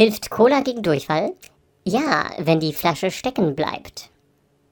Hilft Cola gegen Durchfall? Ja, wenn die Flasche stecken bleibt.